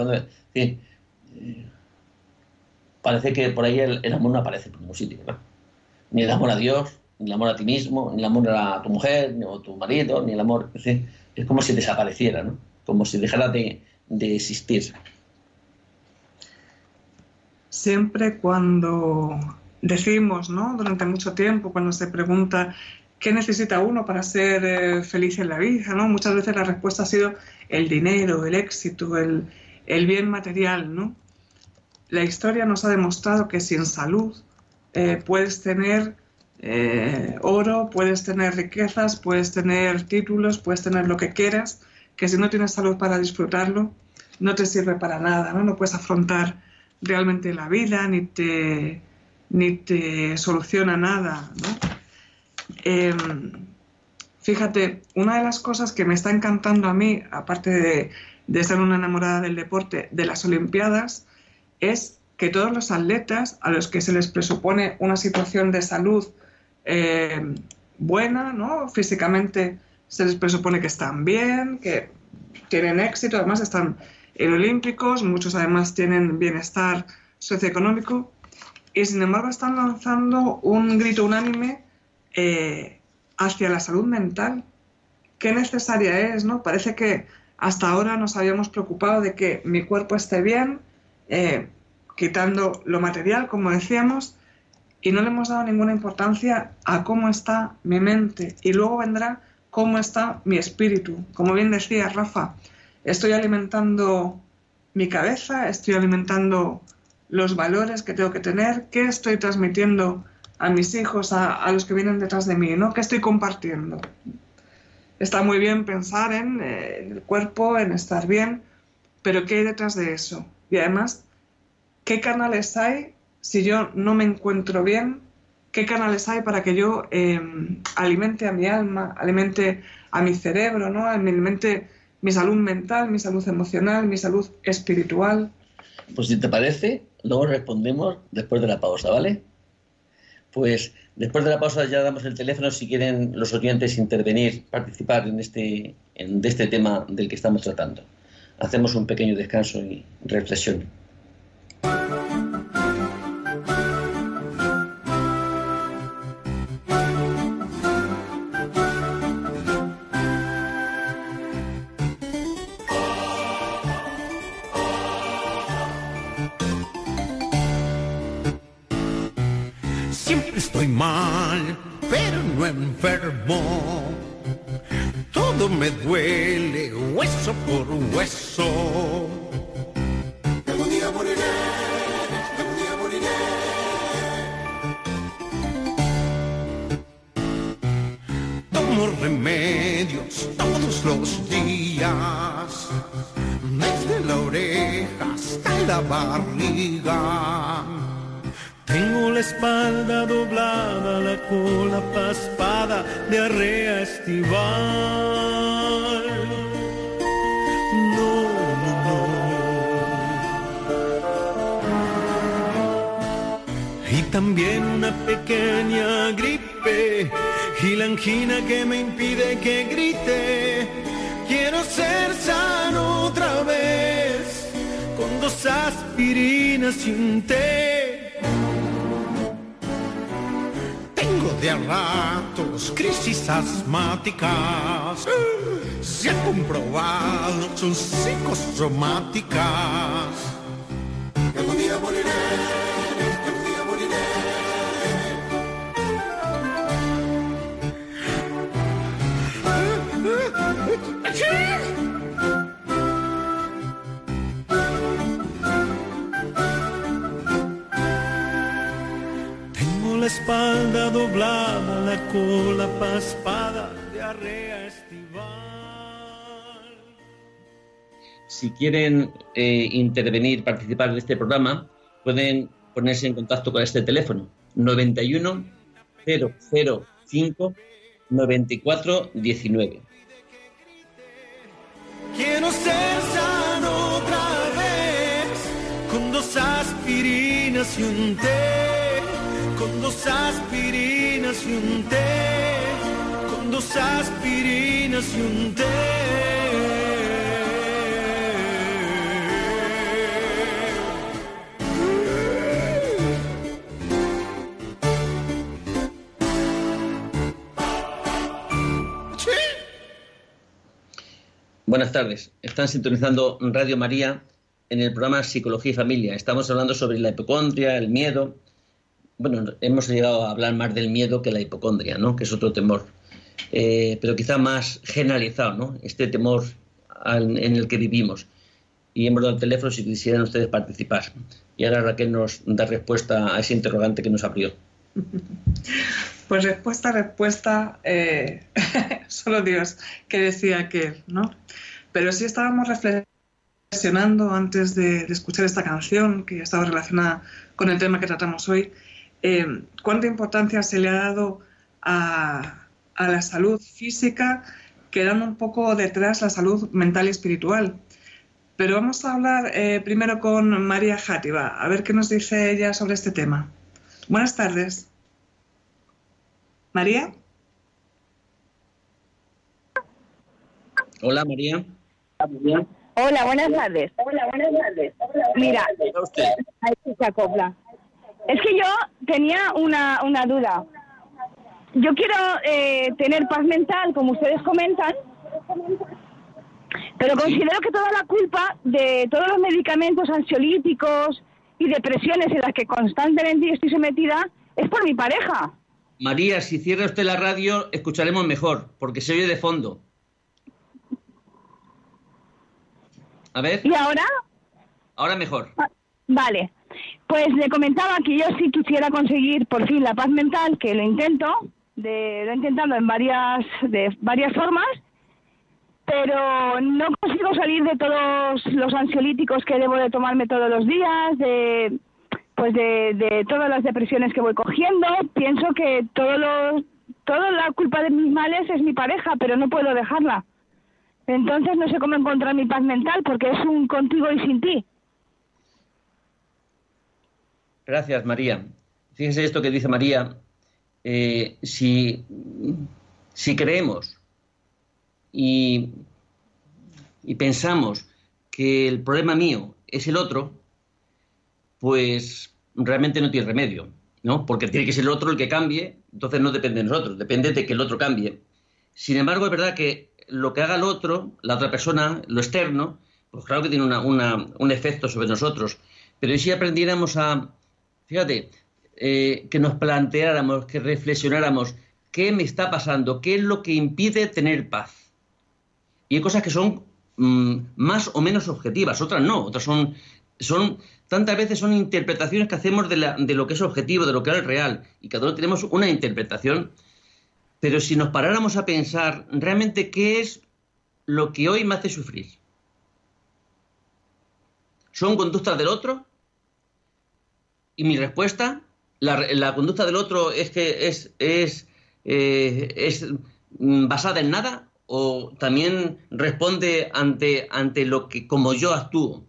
Eh, parece que por ahí el, amor no aparece por ningún sitio, ¿verdad? Ni el amor a Dios, ni el amor a ti mismo, ni el amor a tu mujer, ni a tu marido, ni el amor... Es, como si desapareciera, ¿no? Como si dejara de, de existir. Siempre cuando decimos, ¿no? Durante mucho tiempo, cuando se pregunta qué necesita uno para ser eh, feliz en la vida, ¿no? Muchas veces la respuesta ha sido el dinero, el éxito, el, bien material, ¿no? La historia nos ha demostrado que sin salud eh, puedes tener eh, oro, puedes tener riquezas, puedes tener títulos, puedes tener lo que quieras, que si no tienes salud para disfrutarlo, no te sirve para nada, ¿no? No puedes afrontar realmente la vida, ni te, ni te soluciona nada. Em, fíjate, una de las cosas que me está encantando a mí, aparte de, ser una enamorada del deporte, de las Olimpiadas, es que todos los atletas a los que se les presupone una situación de salud em, buena, ¿no? físicamente se les presupone que están bien, que tienen éxito, además están olímpicos, muchos además tienen bienestar socioeconómico, y sin embargo están lanzando un grito unánime eh, hacia la salud mental. Qué necesaria es, ¿no? Parece que hasta ahora nos habíamos preocupado de que mi cuerpo esté bien, eh, quitando lo material, como decíamos, y no le hemos dado ninguna importancia a cómo está mi mente. Y luego vendrá cómo está mi espíritu. Como bien decía Rafa, estoy alimentando mi cabeza, estoy alimentando los valores que tengo que tener, qué estoy transmitiendo a mis hijos, a, los que vienen detrás de mí, ¿no? ¿Qué estoy compartiendo? Está muy bien pensar en, eh, el cuerpo, en estar bien, pero ¿qué hay detrás de eso? Y además, ¿qué canales hay si yo no me encuentro bien? ¿Qué canales hay para que yo em, alimente a mi alma, alimente a mi cerebro, ¿no? alimente mi salud mental, mi salud emocional, mi salud espiritual? Pues si te parece, luego respondemos después de la pausa, ¿vale? Pues después de la pausa ya damos el teléfono si quieren los oyentes intervenir, participar en este, en este tema del que estamos tratando. Hacemos un pequeño descanso y reflexión. Estoy mal, pero no enfermo. Todo me duele, hueso por hueso. Algún día moriré, algún día moriré. Tomo remedios todos los días, desde la oreja hasta la barriga angina que me impide que grite. Quiero ser sano otra vez con dos aspirinas y un té de a ratos crisis asmáticas. Se ha comprobado, son psicosomáticas. Cola paspada, diarrea estival. Si quieren eh, intervenir, participar en este programa, pueden ponerse en contacto con este teléfono 91 005 94 19. Quiero ser sano otra vez con dos aspirinas y un té con dos aspirinas y un té, con dos aspirinas y un té. Buenas tardes. Están sintonizando Radio María en el programa Psicología y Familia. Estamos hablando sobre la hipocondria, el miedo bueno, hemos llegado a hablar más del miedo que la hipocondria, ¿no? Que es otro temor, eh, pero quizá más generalizado, ¿no? Este temor en el que vivimos. Y hemos dado el teléfono si quisieran ustedes participar. Y ahora Raquel nos da respuesta a ese interrogante que nos abrió. [laughs] Pues respuesta, respuesta, eh, [laughs] solo Dios que decía que, ¿no? Pero sí estábamos reflexionando antes de, de escuchar esta canción que estaba relacionada con el tema que tratamos hoy eh, cuánta importancia se le ha dado a, la salud física, quedando un poco detrás la salud mental y espiritual. Pero vamos a hablar eh, primero con María Játiva, a ver qué nos dice ella sobre este tema. Buenas tardes. María. Hola, María. Hola, buenas tardes. Hola, buenas tardes. Mira, ahí se acopla. Es que yo tenía una, una duda. Yo quiero eh, tener paz mental, como ustedes comentan, pero considero que toda la culpa de todos los medicamentos ansiolíticos y depresiones en las que constantemente estoy sometida es por mi pareja. María, si cierra usted la radio, escucharemos mejor, porque se oye de fondo. A ver. ¿Y ahora? Ahora mejor. Vale. Pues le comentaba que yo sí quisiera conseguir por fin la paz mental, que lo intento, de, lo he intentado en varias, de varias formas, pero no consigo salir de todos los ansiolíticos que debo de tomarme todos los días, de pues de, de todas las depresiones que voy cogiendo. Pienso que todo lo, toda la culpa de mis males es mi pareja, pero no puedo dejarla. Entonces no sé cómo encontrar mi paz mental porque es un contigo y sin ti. Gracias, María. Fíjese esto que dice María. Eh, si, si, creemos y, y pensamos que el problema mío es el otro, pues realmente no tiene remedio, ¿no? Porque tiene que ser el otro el que cambie, entonces no depende de nosotros, depende de que el otro cambie. Sin embargo, es verdad que lo que haga el otro, la otra persona, lo externo, pues claro que tiene un efecto sobre nosotros. Pero si aprendiéramos a, fíjate, eh, que nos planteáramos, que reflexionáramos, ¿qué me está pasando? ¿Qué es lo que impide tener paz? Y hay cosas que son mm, más o menos objetivas, otras no, otras son, son, tantas veces son interpretaciones que hacemos de, de lo que es objetivo, de lo que es real, y cada uno tenemos una interpretación. Pero si nos paráramos a pensar realmente qué es lo que hoy me hace sufrir, ¿son conductas del otro? Y mi respuesta, la, conducta del otro es que es, es, eh, es mm, basada en nada o también responde ante, ante lo que como yo actúo.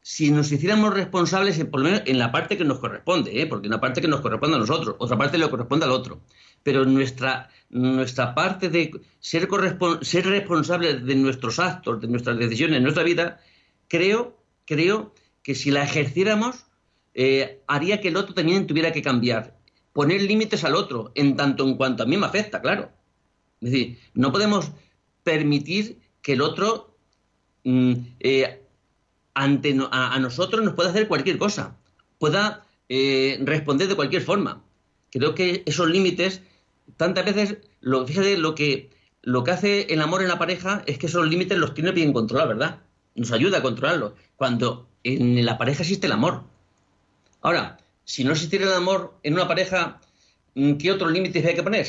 Si nos hiciéramos responsables, por lo menos en la parte que nos corresponde, ¿eh? porque una parte que nos corresponde a nosotros, otra parte le corresponde al otro. Pero nuestra, nuestra parte de ser, ser responsables de nuestros actos, de nuestras decisiones, en nuestra vida, creo, creo que si la ejerciéramos, eh, haría que el otro también tuviera que cambiar. Poner límites al otro, en tanto en cuanto a mí me afecta, claro. Es decir, no podemos permitir que el otro mm, eh, ante a, nosotros nos pueda hacer cualquier cosa, pueda eh, responder de cualquier forma. Creo que esos límites, tantas veces, lo, fíjate, lo que, lo que hace el amor en la pareja es que esos límites los tiene bien controlados, ¿verdad? Nos ayuda a controlarlos. Cuando en la pareja existe el amor, Ahora, si no existiera el amor en una pareja, mm, ¿qué otros límites hay que poner?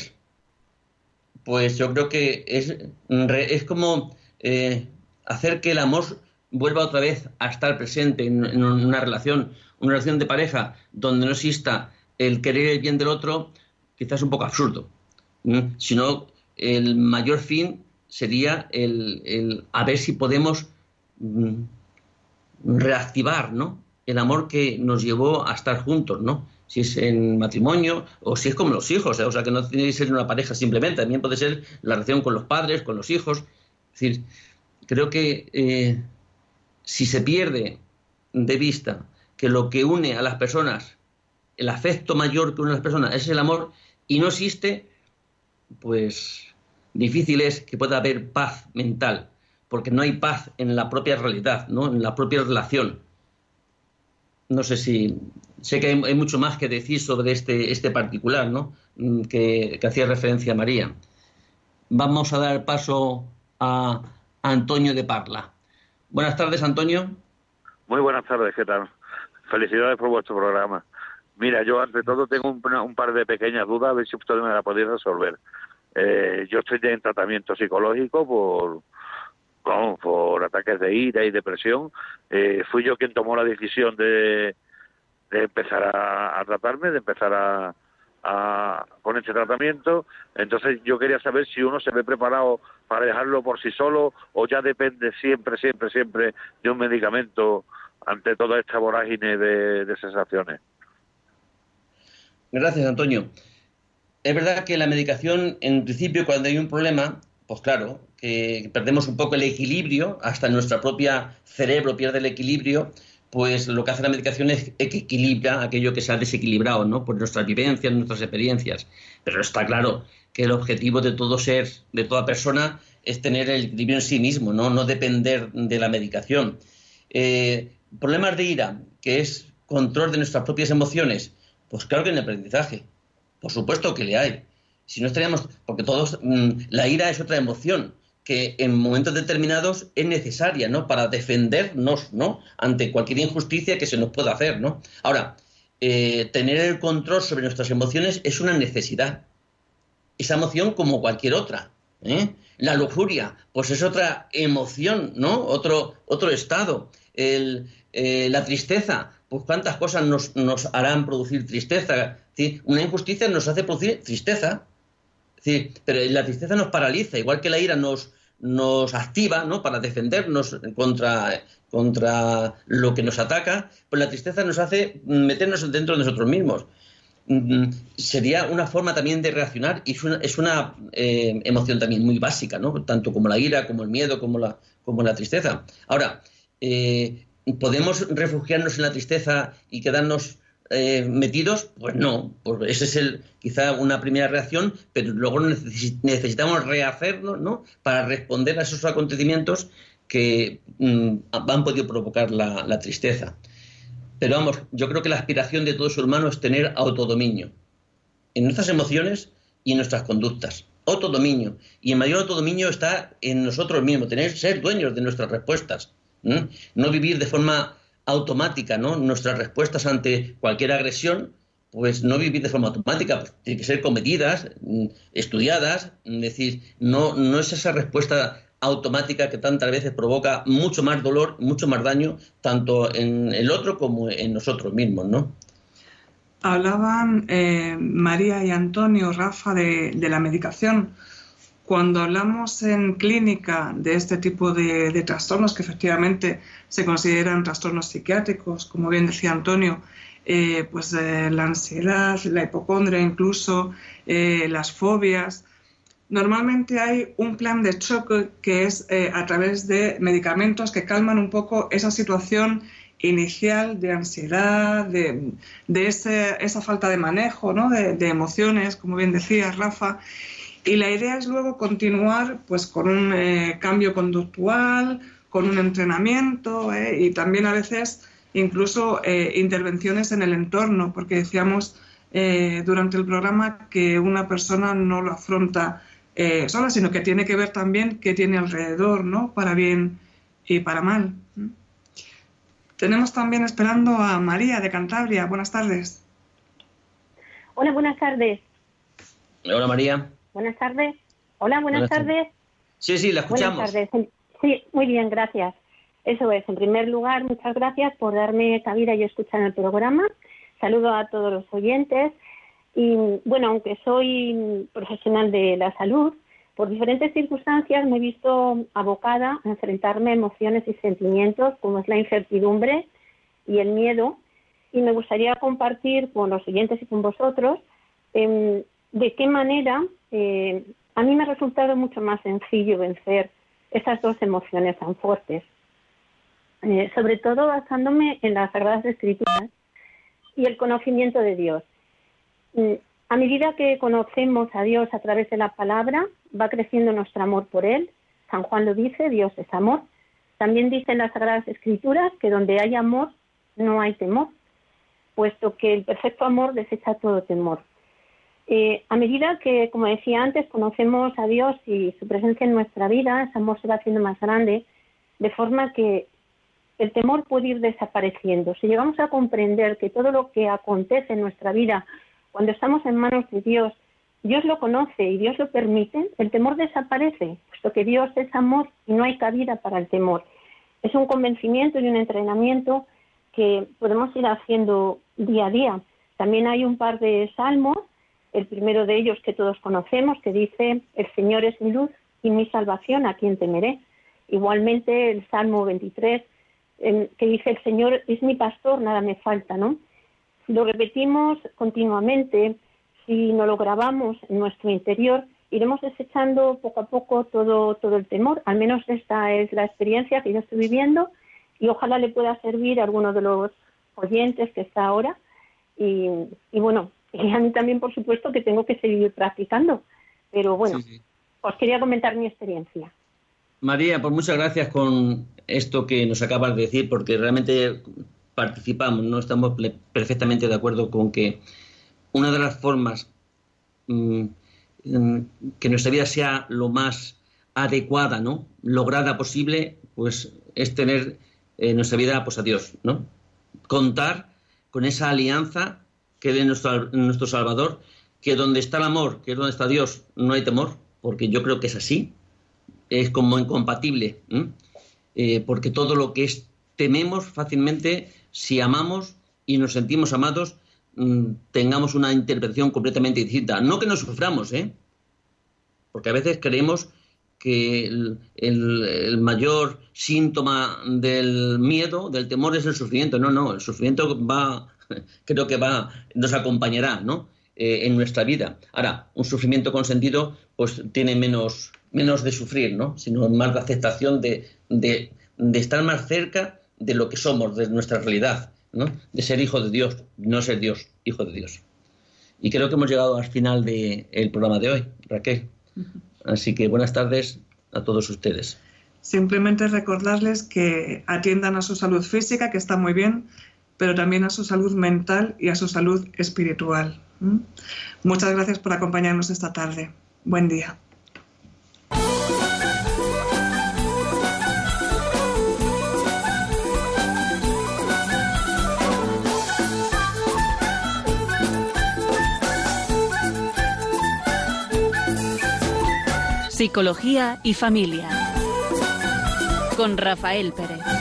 Pues yo creo que es, es como eh, hacer que el amor vuelva otra vez a estar presente en, una relación, una relación de pareja donde no exista el querer el bien del otro, quizás un poco absurdo. Sino el mayor fin sería el, el, a ver si podemos mm, reactivar ¿no? El amor que nos llevó a estar juntos, ¿no? Si es en matrimonio o si es como los hijos, ¿eh? o sea, que no tiene que ser una pareja simplemente, también puede ser la relación con los padres, con los hijos. Es decir, creo que eh, si se pierde de vista que lo que une a las personas, el afecto mayor que une a las personas es el amor y no existe, pues difícil es que pueda haber paz mental, porque no hay paz en la propia realidad, ¿no? en la propia relación no sé si sé que hay, mucho más que decir sobre este, este particular, ¿no? Mm, que, hacía referencia a María. Vamos a dar paso a, Antonio de Parla. Buenas tardes, Antonio. Muy buenas tardes, ¿qué tal? Felicidades por vuestro programa. Mira, yo ante todo tengo un, par de pequeñas dudas, a ver si usted me la podéis resolver. Eh, yo estoy en tratamiento psicológico por, por ataques de ira y depresión. Eh, fui yo quien tomó la decisión de, empezar a, tratarme, de empezar a, a, con este tratamiento. Entonces yo quería saber si uno se ve preparado para dejarlo por sí solo o ya depende siempre, siempre, siempre de un medicamento ante toda esta vorágine de sensaciones. Gracias, Antonio. Es verdad que la medicación, en principio, cuando hay un problema, pues claro, que perdemos un poco el equilibrio, hasta nuestro propio cerebro pierde el equilibrio, pues lo que hace la medicación es que equilibra aquello que se ha desequilibrado, ¿no? Por nuestras vivencias, nuestras experiencias. Pero está claro que el objetivo de todo ser, de toda persona, es tener el equilibrio en sí mismo, no, no depender de la medicación. Eh, problemas de ira, que es control de nuestras propias emociones, pues claro que en el aprendizaje, por supuesto que le hay. Si no estaríamos, porque todos, mm, la ira es otra emoción que en momentos determinados es necesaria, ¿no? Para defendernos, ¿no? Ante cualquier injusticia que se nos pueda hacer, ¿no? Ahora, eh, tener el control sobre nuestras emociones es una necesidad. Esa emoción como cualquier otra. ¿eh? La lujuria, pues es otra emoción, ¿no? Otro, otro estado. El, eh, la tristeza, pues cuántas cosas nos, nos harán producir tristeza. Una injusticia nos hace producir tristeza. Sí, pero la tristeza nos paraliza, igual que la ira nos, nos activa ¿no? para defendernos contra, contra lo que nos ataca, pues la tristeza nos hace meternos dentro de nosotros mismos. Mm, sería una forma también de reaccionar y es una, eh, emoción también muy básica, ¿no? tanto como la ira, como el miedo, como la, como la tristeza. Ahora, eh, ¿podemos refugiarnos en la tristeza y quedarnos eh, metidos? Pues no, pues esa es el, quizá una primera reacción, pero luego necesitamos rehacernos ¿no? para responder a esos acontecimientos que mm, han podido provocar la, tristeza. Pero vamos, yo creo que la aspiración de todo ser humano es tener autodominio en nuestras emociones y en nuestras conductas. Autodominio. Y el mayor autodominio está en nosotros mismos, tener, ser dueños de nuestras respuestas. No vivir de forma automática, ¿no? Nuestras respuestas ante cualquier agresión, pues no vivir de forma automática, pues tienen que ser comedidas, mm, estudiadas, es decir, no, no es esa respuesta automática que tantas veces provoca mucho más dolor, mucho más daño, tanto en el otro como en nosotros mismos, ¿no? Hablaban eh, María y Antonio, Rafa, de, la medicación. Cuando hablamos en clínica de este tipo de, trastornos, que efectivamente se consideran trastornos psiquiátricos, como bien decía Antonio, eh, pues eh, la ansiedad, la hipocondria incluso, las fobias, Normalmente hay un plan de choque que es eh, a través de medicamentos que calman un poco esa situación inicial de ansiedad, de, esa falta de manejo, ¿no? de, emociones, como bien decía Rafa. Y la idea es luego continuar pues, con un eh, cambio conductual, con un entrenamiento eh, y también a veces incluso intervenciones en el entorno, porque decíamos durante el programa que una persona no lo afronta eh, sola, sino que tiene que ver también qué tiene alrededor, ¿no? Para bien y para mal. Tenemos también esperando a María de Cantabria. Buenas tardes. Hola, buenas tardes. Hola, María. Buenas tardes. Hola, buenas, tardes. Sí, sí, la escuchamos. Buenas tardes. Sí, muy bien, gracias. Eso es. En primer lugar, muchas gracias por darme esta vida y escuchar el programa. Saludo a todos los oyentes y bueno, aunque soy profesional de la salud, por diferentes circunstancias me he visto abocada a enfrentarme a emociones y sentimientos como es la incertidumbre y el miedo. Y me gustaría compartir con los oyentes y con vosotros em, de qué manera eh, a mí me ha resultado mucho más sencillo vencer esas dos emociones tan fuertes. Eh, sobre todo basándome en las Sagradas Escrituras y el conocimiento de Dios. Mm, a medida que conocemos a Dios a través de la palabra, va creciendo nuestro amor por Él. San Juan lo dice, Dios es amor. También dicen las Sagradas Escrituras que donde hay amor no hay temor, puesto que el perfecto amor desecha todo temor. Eh, a medida que, como decía antes, conocemos a Dios y su presencia en nuestra vida, ese amor se va haciendo más grande, de forma que el temor puede ir desapareciendo. Si llegamos a comprender que todo lo que acontece en nuestra vida cuando estamos en manos de Dios, Dios lo conoce y Dios lo permite, el temor desaparece, puesto que Dios es amor y no hay cabida para el temor. Es un convencimiento y un entrenamiento que podemos ir haciendo día a día. También hay un par de salmos, el primero de ellos que todos conocemos, que dice, el Señor es mi luz y mi salvación, ¿a quien temeré? Igualmente el Salmo 23, que dice, el Señor es mi pastor, nada me falta, ¿no? lo repetimos continuamente, si no lo grabamos en nuestro interior, iremos desechando poco a poco todo, todo el temor. Al menos esta es la experiencia que yo estoy viviendo y ojalá le pueda servir a alguno de los oyentes que está ahora. Y, bueno, y a mí también, por supuesto, que tengo que seguir practicando. Pero bueno, os quería comentar mi experiencia. María, pues muchas gracias con esto que nos acabas de decir, porque realmente participamos, no estamos perfectamente de acuerdo con que una de las formas mm, mm, que nuestra vida sea lo más adecuada, ¿no? lograda posible, pues es tener en nuestra vida pues a Dios, ¿no? Contar con esa alianza que es nuestro, nuestro Salvador, que donde está el amor, que es donde está Dios, no hay temor, porque yo creo que es así, es como incompatible, eh, porque todo lo que tememos fácilmente si amamos y nos sentimos amados, mm, tengamos una interpretación completamente distinta. No que nos suframos, ¿eh? Porque a veces creemos que el, mayor síntoma del miedo, del temor, es el sufrimiento. No, no, el sufrimiento va, [laughs] creo que va, nos acompañará, ¿no? Eh, en nuestra vida. Ahora, un sufrimiento consentido, pues tiene menos, menos de sufrir, ¿no? Sino más de aceptación de, de, de estar más cerca de lo que somos, de nuestra realidad, ¿no? de ser hijo de Dios, no ser Dios, hijo de Dios. Y creo que hemos llegado al final del programa de hoy, Raquel. Así que buenas tardes a todos ustedes. Simplemente recordarles que atiendan a su salud física, que está muy bien, pero también a su salud mental y a su salud espiritual. Muchas gracias por acompañarnos esta tarde. Buen día. Psicología y familia. Con Rafael Pérez.